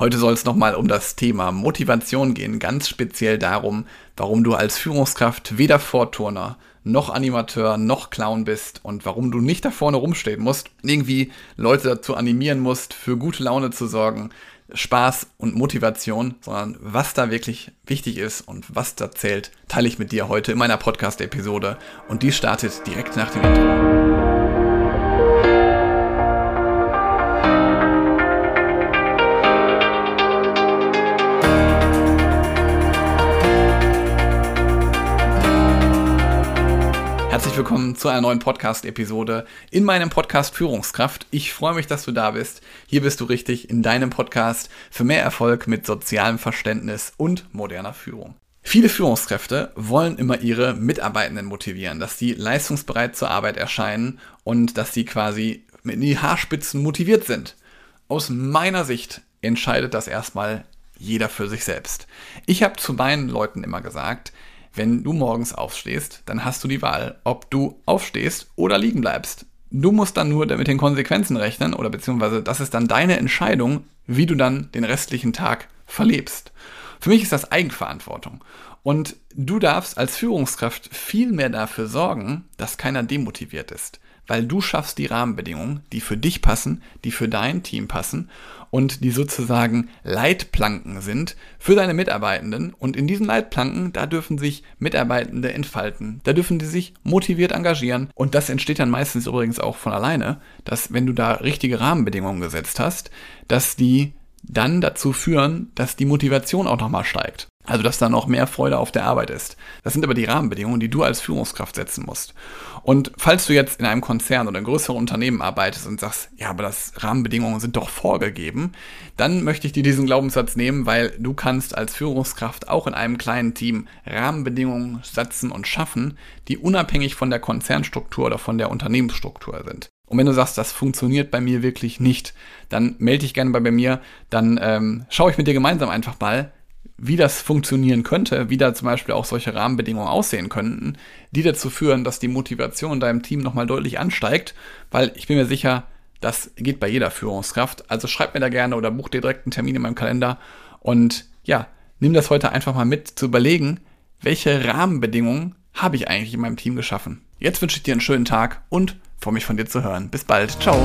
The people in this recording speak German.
Heute soll es nochmal um das Thema Motivation gehen, ganz speziell darum, warum du als Führungskraft weder Vorturner noch Animateur noch Clown bist und warum du nicht da vorne rumstehen musst, irgendwie Leute dazu animieren musst, für gute Laune zu sorgen, Spaß und Motivation, sondern was da wirklich wichtig ist und was da zählt, teile ich mit dir heute in meiner Podcast-Episode und die startet direkt nach dem Intro. Herzlich willkommen zu einer neuen Podcast-Episode in meinem Podcast Führungskraft. Ich freue mich, dass du da bist. Hier bist du richtig in deinem Podcast für mehr Erfolg mit sozialem Verständnis und moderner Führung. Viele Führungskräfte wollen immer ihre Mitarbeitenden motivieren, dass sie leistungsbereit zur Arbeit erscheinen und dass sie quasi mit die Haarspitzen motiviert sind. Aus meiner Sicht entscheidet das erstmal jeder für sich selbst. Ich habe zu meinen Leuten immer gesagt, wenn du morgens aufstehst, dann hast du die Wahl, ob du aufstehst oder liegen bleibst. Du musst dann nur mit den Konsequenzen rechnen oder beziehungsweise das ist dann deine Entscheidung, wie du dann den restlichen Tag verlebst. Für mich ist das Eigenverantwortung. Und du darfst als Führungskraft viel mehr dafür sorgen, dass keiner demotiviert ist weil du schaffst die Rahmenbedingungen, die für dich passen, die für dein Team passen und die sozusagen Leitplanken sind für deine Mitarbeitenden. Und in diesen Leitplanken, da dürfen sich Mitarbeitende entfalten, da dürfen die sich motiviert engagieren. Und das entsteht dann meistens übrigens auch von alleine, dass wenn du da richtige Rahmenbedingungen gesetzt hast, dass die dann dazu führen, dass die Motivation auch nochmal steigt. Also, dass da noch mehr Freude auf der Arbeit ist. Das sind aber die Rahmenbedingungen, die du als Führungskraft setzen musst. Und falls du jetzt in einem Konzern oder einem größeren Unternehmen arbeitest und sagst, ja, aber das Rahmenbedingungen sind doch vorgegeben, dann möchte ich dir diesen Glaubenssatz nehmen, weil du kannst als Führungskraft auch in einem kleinen Team Rahmenbedingungen setzen und schaffen, die unabhängig von der Konzernstruktur oder von der Unternehmensstruktur sind. Und wenn du sagst, das funktioniert bei mir wirklich nicht, dann melde dich gerne bei mir, dann ähm, schaue ich mit dir gemeinsam einfach mal, wie das funktionieren könnte, wie da zum Beispiel auch solche Rahmenbedingungen aussehen könnten, die dazu führen, dass die Motivation deinem Team nochmal deutlich ansteigt, weil ich bin mir sicher, das geht bei jeder Führungskraft. Also schreib mir da gerne oder buch dir direkt einen Termin in meinem Kalender und ja, nimm das heute einfach mal mit, zu überlegen, welche Rahmenbedingungen habe ich eigentlich in meinem Team geschaffen. Jetzt wünsche ich dir einen schönen Tag und freue mich von dir zu hören. Bis bald. Ciao.